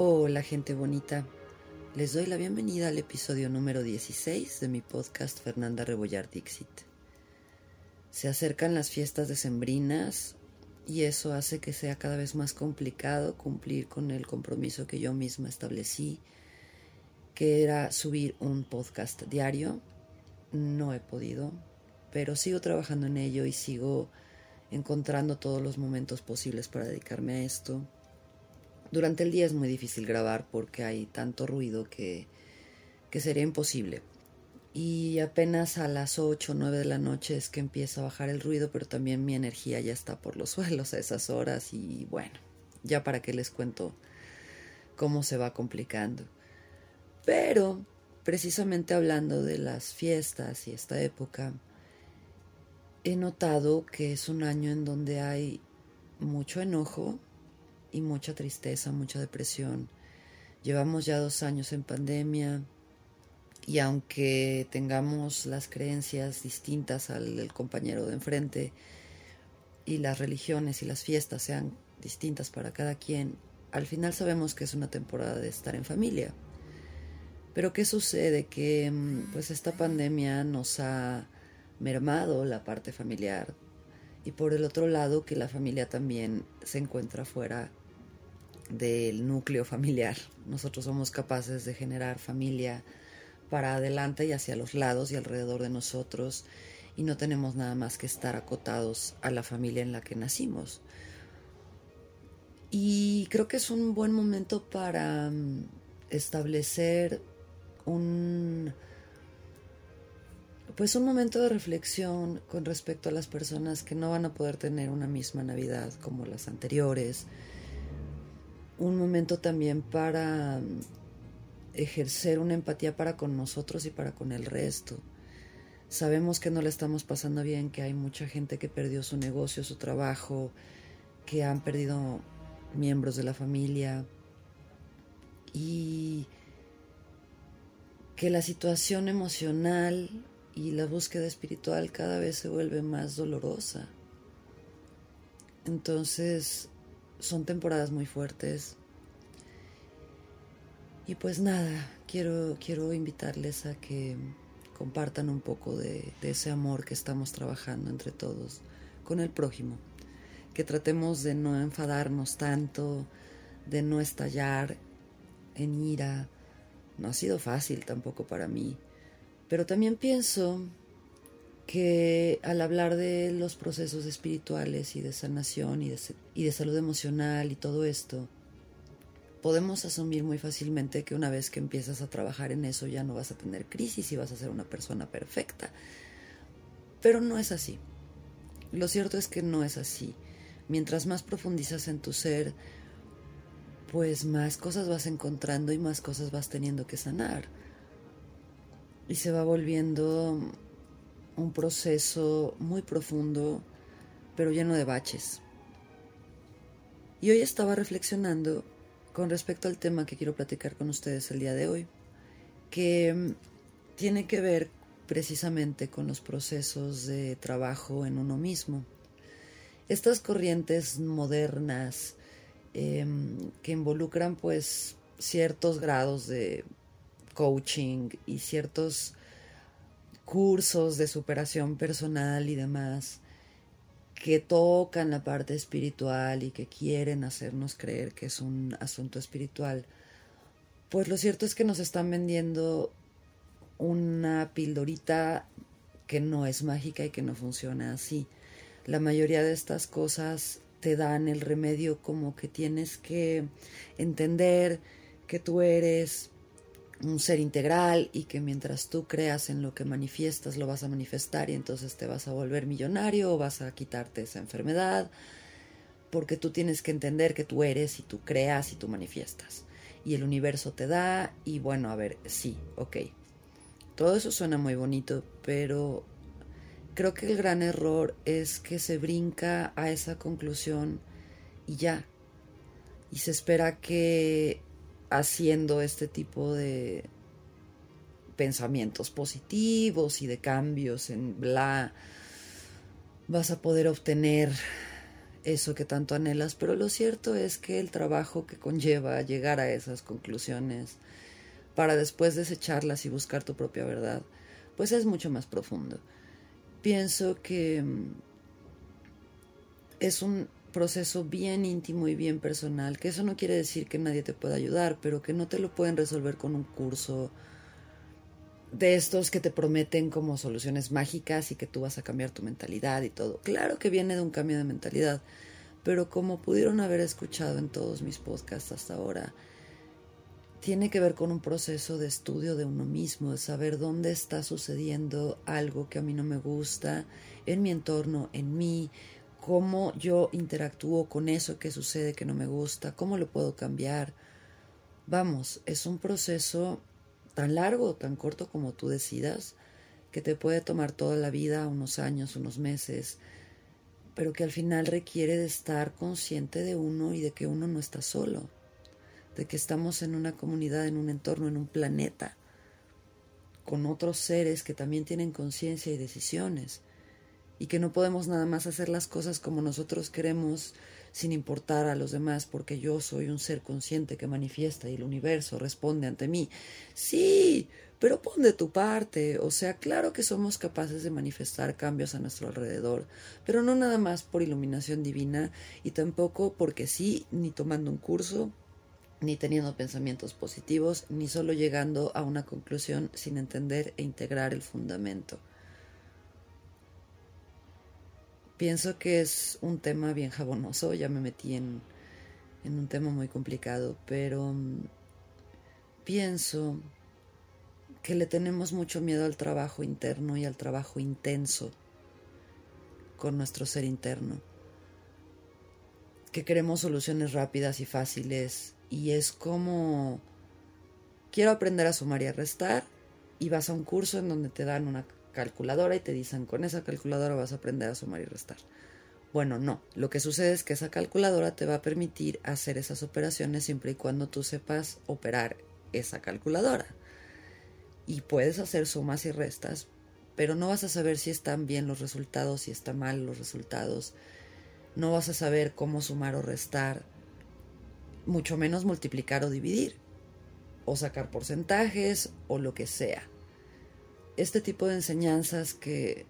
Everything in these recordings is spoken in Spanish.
Hola gente bonita, les doy la bienvenida al episodio número 16 de mi podcast Fernanda Rebollar Dixit. Se acercan las fiestas decembrinas y eso hace que sea cada vez más complicado cumplir con el compromiso que yo misma establecí, que era subir un podcast diario. No he podido, pero sigo trabajando en ello y sigo encontrando todos los momentos posibles para dedicarme a esto durante el día es muy difícil grabar porque hay tanto ruido que, que sería imposible. Y apenas a las 8 o 9 de la noche es que empieza a bajar el ruido, pero también mi energía ya está por los suelos a esas horas y bueno, ya para qué les cuento cómo se va complicando. Pero, precisamente hablando de las fiestas y esta época, he notado que es un año en donde hay mucho enojo, y mucha tristeza, mucha depresión. Llevamos ya dos años en pandemia y aunque tengamos las creencias distintas al compañero de enfrente y las religiones y las fiestas sean distintas para cada quien, al final sabemos que es una temporada de estar en familia. Pero ¿qué sucede? Que mm, pues esta pandemia nos ha mermado la parte familiar y por el otro lado que la familia también se encuentra fuera del núcleo familiar. Nosotros somos capaces de generar familia para adelante y hacia los lados y alrededor de nosotros y no tenemos nada más que estar acotados a la familia en la que nacimos. Y creo que es un buen momento para mm, establecer un pues un momento de reflexión con respecto a las personas que no van a poder tener una misma Navidad como las anteriores, un momento también para mm, ejercer una empatía para con nosotros y para con el resto. Sabemos que no le estamos pasando bien, que hay mucha gente que perdió su negocio, su trabajo, que han perdido miembros de la familia y que la situación emocional y la búsqueda espiritual cada vez se vuelve más dolorosa. Entonces, son temporadas muy fuertes. Y pues nada, quiero, quiero invitarles a que compartan un poco de, ese amor que estamos trabajando entre todos con el prójimo. Que tratemos de no enfadarnos tanto, de no estallar en ira. No ha sido fácil tampoco para mí. Pero también pienso que al hablar de los procesos espirituales y de sanación y de salud emocional y todo esto, podemos asumir muy fácilmente que una vez que empiezas a trabajar en eso ya no vas a tener crisis y vas a ser una persona perfecta. Pero no es así. Lo cierto es que no es así. Mientras más profundizas en tu ser, pues más cosas vas encontrando y más cosas vas teniendo que sanar. Y se va volviendo un proceso muy profundo, pero lleno de baches. Y hoy estaba reflexionando con respecto al tema que quiero platicar con ustedes el día de hoy, que mm, tiene que ver precisamente con los procesos de trabajo en uno mismo. Estas corrientes modernas em, que involucran pues ciertos grados de coaching y ciertos cursos de superación personal y demás que tocan la parte espiritual y que quieren hacernos creer que es un asunto espiritual, pues lo cierto es que nos están vendiendo una pildorita que no es mágica y que no funciona así. La mayoría de estas cosas te dan el remedio como que tienes que entender que tú eres un ser integral y que mientras tú creas en lo que manifiestas lo vas a manifestar y entonces te vas a volver millonario o vas a quitarte esa enfermedad porque tú tienes que entender que tú eres y tú creas y tú manifiestas y el universo te da y bueno, a ver, sí, ok. Todo eso suena muy bonito, pero creo que el gran error es que se brinca a esa conclusión y ya. Y se espera que haciendo este tipo de pensamientos positivos y de cambios en bla, vas a poder obtener eso que tanto anhelas, pero lo cierto es que el trabajo que conlleva llegar a esas conclusiones para después desecharlas y buscar tu propia verdad, pues es mucho más profundo. Pienso que mm, es un proceso bien íntimo y bien personal, que eso no quiere decir que nadie te pueda ayudar, pero que no te lo pueden resolver con un curso de estos que te prometen como soluciones mágicas y que tú vas a cambiar tu mentalidad y todo. Claro que viene de un cambio de mentalidad, pero como pudieron haber escuchado en todos mis podcasts hasta ahora, tiene que ver con un proceso de estudio de uno mismo, de saber dónde está sucediendo algo que a mí no me gusta, en mi entorno, en mí, cómo yo interactúo con eso que sucede que no me gusta, cómo lo puedo cambiar. Vamos, es un proceso tan largo tan corto como tú decidas, que te puede tomar toda la vida, unos años, unos meses, pero que al final requiere de estar consciente de uno y de que uno no está solo, de que estamos en una comunidad, en un entorno, en un planeta, con otros seres que también tienen conciencia y decisiones y que no podemos nada más hacer las cosas como nosotros queremos sin importar a los demás porque yo soy un ser consciente que manifiesta y el universo responde ante mí. Sí, pero pon de tu parte, o sea, claro que somos capaces de manifestar cambios a nuestro alrededor, pero no nada más por iluminación divina y tampoco porque sí, ni tomando un curso, ni teniendo pensamientos positivos, ni solo llegando a una conclusión sin entender e integrar el fundamento. Pienso que es un tema bien jabonoso, ya me metí en, un tema muy complicado, pero mm, pienso que le tenemos mucho miedo al trabajo interno y al trabajo intenso con nuestro ser interno, que queremos soluciones rápidas y fáciles y es como quiero aprender a sumar y a restar y vas a un curso en donde te dan una calculadora y te dicen con esa calculadora vas a aprender a sumar y restar. Bueno, no. Lo que sucede es que esa calculadora te va a permitir hacer esas operaciones siempre y cuando tú sepas operar esa calculadora. Y puedes hacer sumas y restas, pero no vas a saber si están bien los resultados, si están mal los resultados. No vas a saber cómo sumar o restar, mucho menos multiplicar o dividir, o sacar porcentajes o lo que sea este tipo de enseñanzas que,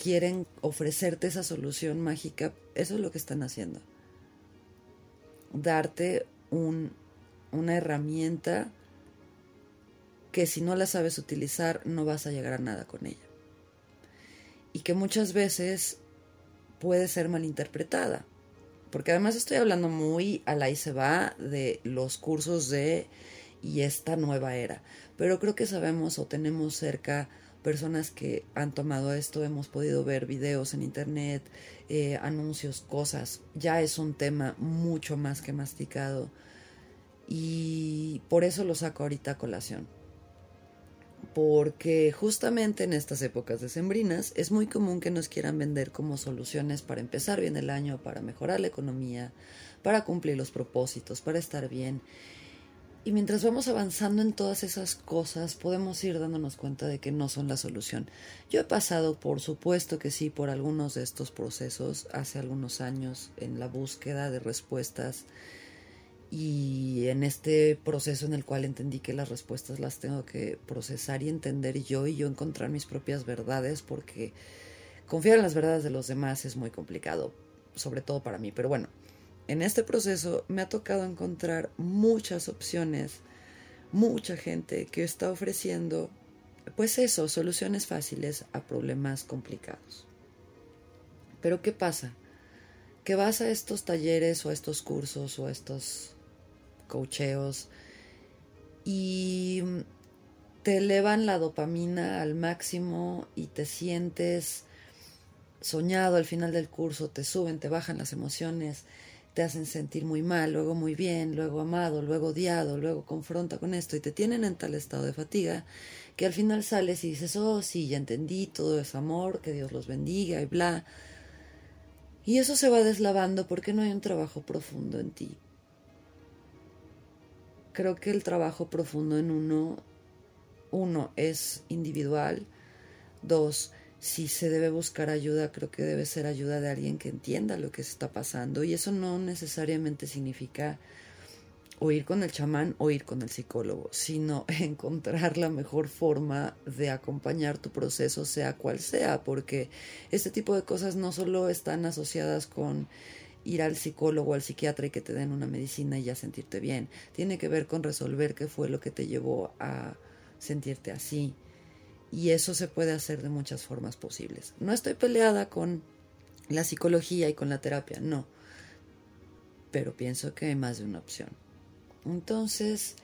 quieren ofrecerte esa solución mágica, eso es lo que están haciendo. Darte una herramienta que si no la sabes utilizar no vas a llegar a nada con ella. Y que muchas veces puede ser malinterpretada. Porque además estoy hablando muy a la y se va de los cursos de y esta nueva era. Pero creo que sabemos o tenemos cerca personas que han tomado esto, hemos podido ver videos en internet, eh, anuncios, cosas. Ya es un tema mucho más que masticado. Y por eso lo saco ahorita a colación. Porque justamente en estas épocas decembrinas es muy común que nos quieran vender como soluciones para empezar bien el año, para mejorar la economía, para cumplir los propósitos, para estar bien. Y mientras vamos avanzando en todas esas cosas, podemos ir dándonos cuenta de que no son la solución. Yo he pasado, por supuesto que sí, por algunos de estos procesos hace algunos años en la búsqueda de respuestas y en este proceso en el cual entendí que las respuestas las tengo que procesar y entender yo y yo encontrar mis propias verdades porque confiar en las verdades de los demás es muy complicado, sobre todo para mí. Pero bueno, en este proceso me ha tocado encontrar muchas opciones, mucha gente que está ofreciendo, pues eso, soluciones fáciles a problemas complicados. Pero ¿qué pasa? Que vas a estos talleres o a estos cursos o a estos cocheos y te elevan la dopamina al máximo y te sientes soñado al final del curso, te suben, te bajan las emociones te hacen sentir muy mal, luego muy bien, luego amado, luego odiado, luego confronta con esto y te tienen en tal estado de fatiga que al final sales y dices, oh, sí, ya entendí, todo es amor, que Dios los bendiga y bla. Y eso se va deslavando porque no hay un trabajo profundo en ti. Creo que el trabajo profundo en uno, uno, es individual, dos, si se debe buscar ayuda, creo que debe ser ayuda de alguien que entienda lo que se está pasando. Y eso no necesariamente significa o ir con el chamán o ir con el psicólogo, sino encontrar la mejor forma de acompañar tu proceso, sea cual sea, porque este tipo de cosas no solo están asociadas con ir al psicólogo o al psiquiatra y que te den una medicina y ya sentirte bien. Tiene que ver con resolver qué fue lo que te llevó a sentirte así. Y eso se puede hacer de muchas formas posibles. No estoy peleada con la psicología y con la terapia, no. Pero pienso que hay más de una opción. Entonces,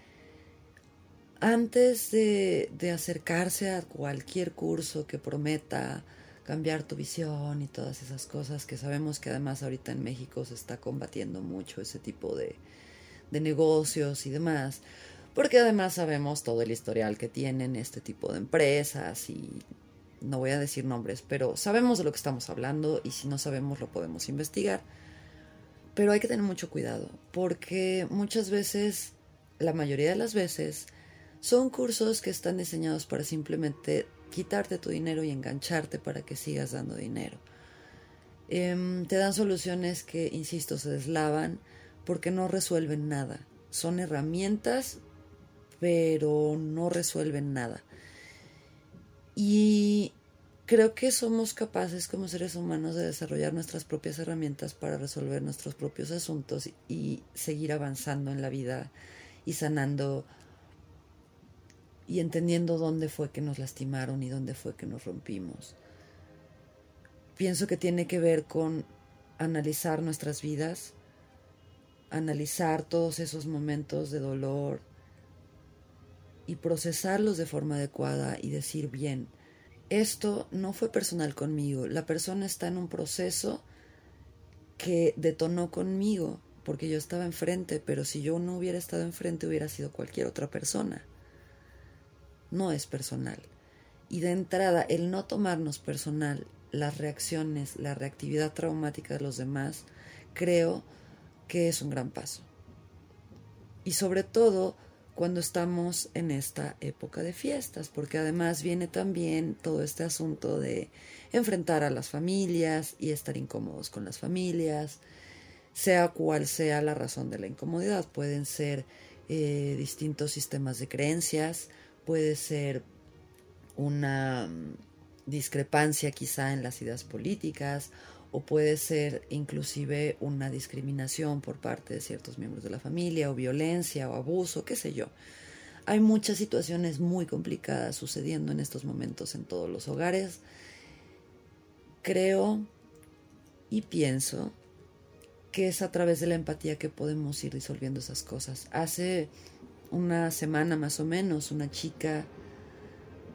antes de, acercarse a cualquier curso que prometa cambiar tu visión y todas esas cosas que sabemos que además ahorita en México se está combatiendo mucho ese tipo de, de negocios y demás, porque además sabemos todo el historial que tienen este tipo de empresas y no voy a decir nombres, pero sabemos de lo que estamos hablando y si no sabemos lo podemos investigar. Pero hay que tener mucho cuidado, porque muchas veces, la mayoría de las veces, son cursos que están diseñados para simplemente quitarte tu dinero y engancharte para que sigas dando dinero. Em, te dan soluciones que, insisto, se deslavan porque no resuelven nada. Son herramientas, pero no resuelven nada. Y creo que somos capaces como seres humanos de desarrollar nuestras propias herramientas para resolver nuestros propios asuntos y seguir avanzando en la vida y sanando y entendiendo dónde fue que nos lastimaron y dónde fue que nos rompimos. Pienso que tiene que ver con analizar nuestras vidas, analizar todos esos momentos de dolor y procesarlos de forma adecuada y decir bien, esto no fue personal conmigo, la persona está en un proceso que detonó conmigo, porque yo estaba enfrente, pero si yo no hubiera estado enfrente hubiera sido cualquier otra persona. No es personal. Y de entrada, el no tomarnos personal las reacciones, la reactividad traumática de los demás, creo que es un gran paso. Y sobre todo, cuando estamos en esta época de fiestas, porque además viene también todo este asunto de enfrentar a las familias y estar incómodos con las familias, sea cual sea la razón de la incomodidad. Pueden ser eh, distintos sistemas de creencias, puede ser una mm, discrepancia quizá en las ideas políticas o puede ser inclusive una discriminación por parte de ciertos miembros de la familia o violencia o abuso, qué sé yo. Hay muchas situaciones muy complicadas sucediendo en estos momentos en todos los hogares. Creo y pienso que es a través de la empatía que podemos ir disolviendo esas cosas. Hace una semana más o menos una chica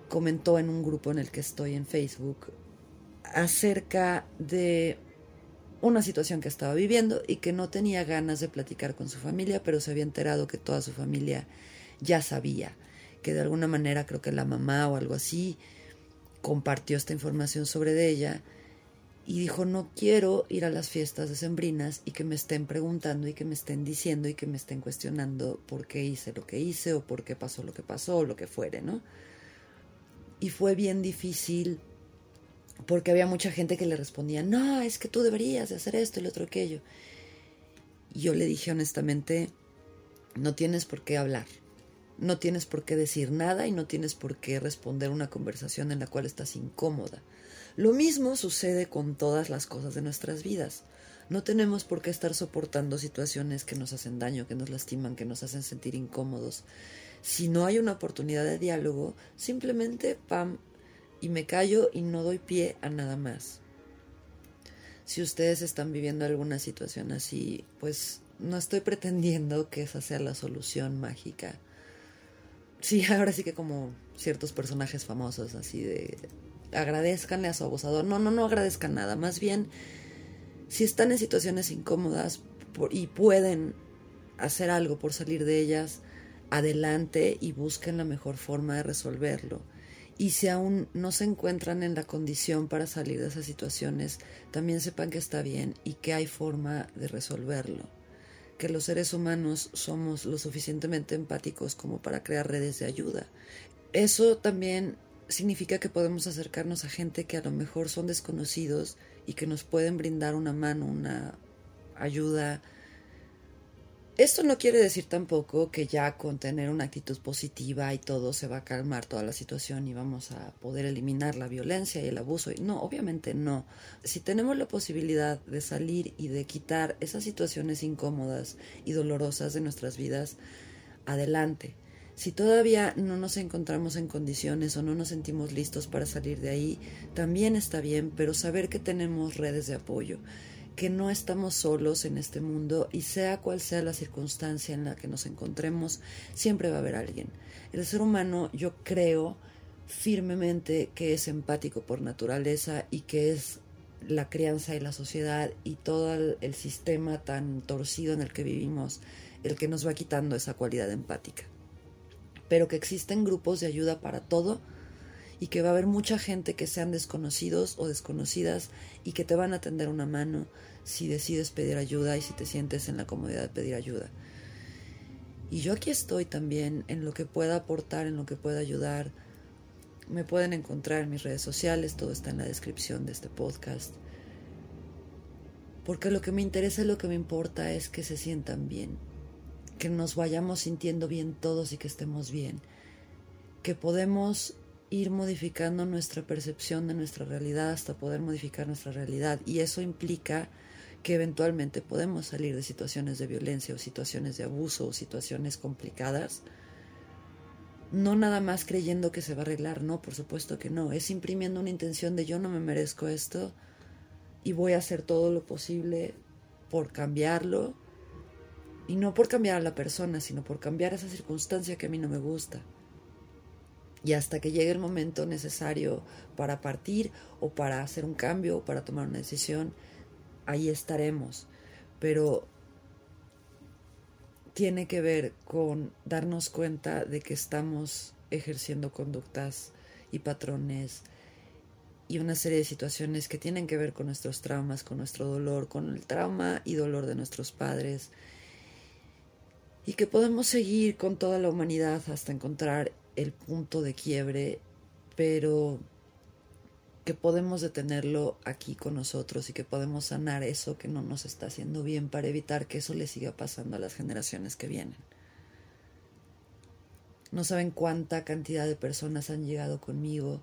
comentó en un grupo en el que estoy en Facebook acerca de una situación que estaba viviendo y que no tenía ganas de platicar con su familia, pero se había enterado que toda su familia ya sabía, que de alguna manera creo que la mamá o algo así compartió esta información sobre ella y dijo no quiero ir a las fiestas decembrinas y que me estén preguntando y que me estén diciendo y que me estén cuestionando por qué hice lo que hice o por qué pasó lo que pasó o lo que fuere, ¿no? Y fue bien difícil porque había mucha gente que le respondía, no, es que tú deberías de hacer esto y lo otro aquello. Y yo le dije honestamente, no tienes por qué hablar, no tienes por qué decir nada y no tienes por qué responder una conversación en la cual estás incómoda. Lo mismo sucede con todas las cosas de nuestras vidas. No tenemos por qué estar soportando situaciones que nos hacen daño, que nos lastiman, que nos hacen sentir incómodos. Si no hay una oportunidad de diálogo, simplemente, pam, y me callo y no doy pie a nada más. Si ustedes están viviendo alguna situación así, pues no estoy pretendiendo que esa sea la solución mágica. Sí, ahora sí que como ciertos personajes famosos así de agradezcanle a su abusador. No, no, no agradezcan nada. Más bien, si están en situaciones incómodas y pueden hacer algo por salir de ellas, adelante y busquen la mejor forma de resolverlo. Y si aún no se encuentran en la condición para salir de esas situaciones, también sepan que está bien y que hay forma de resolverlo. Que los seres humanos somos lo suficientemente empáticos como para crear redes de ayuda. Eso también significa que podemos acercarnos a gente que a lo mejor son desconocidos y que nos pueden brindar una mano, una ayuda esto no quiere decir tampoco que ya con tener una actitud positiva y todo se va a calmar toda la situación y vamos a poder eliminar la violencia y el abuso. No, obviamente no. Si tenemos la posibilidad de salir y de quitar esas situaciones incómodas y dolorosas de nuestras vidas, adelante. Si todavía no nos encontramos en condiciones o no nos sentimos listos para salir de ahí, también está bien, pero saber que tenemos redes de apoyo que no estamos solos en este mundo y sea cual sea la circunstancia en la que nos encontremos, siempre va a haber alguien. El ser humano yo creo firmemente que es empático por naturaleza y que es la crianza y la sociedad y todo el, sistema tan torcido en el que vivimos el que nos va quitando esa cualidad empática. Pero que existen grupos de ayuda para todo y que va a haber mucha gente que sean desconocidos o desconocidas y que te van a tender una mano si decides pedir ayuda y si te sientes en la comodidad de pedir ayuda. Y yo aquí estoy también en lo que pueda aportar, en lo que pueda ayudar. Me pueden encontrar en mis redes sociales, todo está en la descripción de este podcast. Porque lo que me interesa y lo que me importa es que se sientan bien, que nos vayamos sintiendo bien todos y que estemos bien, que podemos ir modificando nuestra percepción de nuestra realidad hasta poder modificar nuestra realidad. Y eso implica que eventualmente podemos salir de situaciones de violencia o situaciones de abuso o situaciones complicadas. No nada más creyendo que se va a arreglar, no, por supuesto que no. Es imprimiendo una intención de yo no me merezco esto y voy a hacer todo lo posible por cambiarlo. Y no por cambiar a la persona, sino por cambiar esa circunstancia que a mí no me gusta y hasta que llegue el momento necesario para partir o para hacer un cambio o para tomar una decisión, ahí estaremos. Pero tiene que ver con darnos cuenta de que estamos ejerciendo conductas y patrones y una serie de situaciones que tienen que ver con nuestros traumas, con nuestro dolor, con el trauma y dolor de nuestros padres y que podemos seguir con toda la humanidad hasta encontrar el punto de quiebre, pero que podemos detenerlo aquí con nosotros y que podemos sanar eso que no nos está haciendo bien para evitar que eso le siga pasando a las generaciones que vienen. No saben cuánta cantidad de personas han llegado conmigo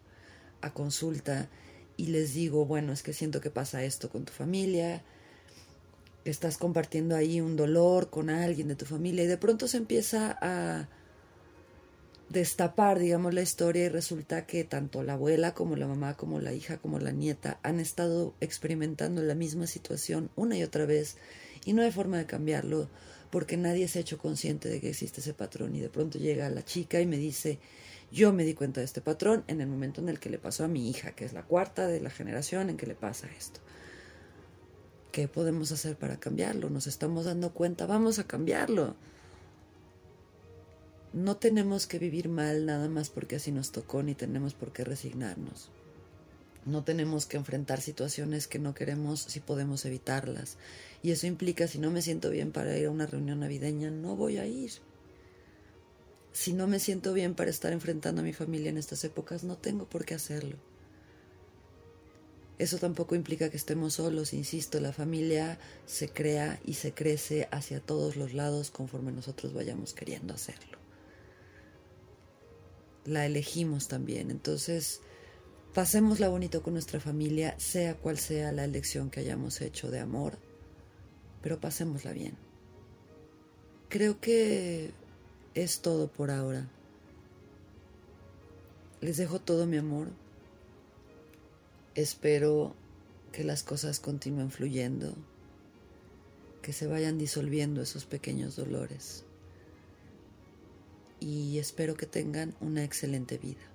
a consulta y les digo, bueno, es que siento que pasa esto con tu familia, estás compartiendo ahí un dolor con alguien de tu familia y de pronto se empieza a destapar, digamos, la historia y resulta que tanto la abuela como la mamá, como la hija, como la nieta han estado experimentando la misma situación una y otra vez y no hay forma de cambiarlo porque nadie se ha hecho consciente de que existe ese patrón y de pronto llega la chica y me dice, yo me di cuenta de este patrón en el momento en el que le pasó a mi hija, que es la cuarta de la generación en que le pasa esto. ¿Qué podemos hacer para cambiarlo? Nos estamos dando cuenta, vamos a cambiarlo no tenemos que vivir mal nada más porque así nos tocó, ni tenemos por qué resignarnos. No tenemos que enfrentar situaciones que no queremos si podemos evitarlas. Y eso implica, si no me siento bien para ir a una reunión navideña, no voy a ir. Si no me siento bien para estar enfrentando a mi familia en estas épocas, no tengo por qué hacerlo. Eso tampoco implica que estemos solos, insisto, la familia se crea y se crece hacia todos los lados conforme nosotros vayamos queriendo hacerlo la elegimos también. Entonces, pasémosla bonito con nuestra familia, sea cual sea la elección que hayamos hecho de amor, pero pasémosla bien. Creo que es todo por ahora. Les dejo todo mi amor. Espero que las cosas continúen fluyendo, que se vayan disolviendo esos pequeños dolores y espero que tengan una excelente vida.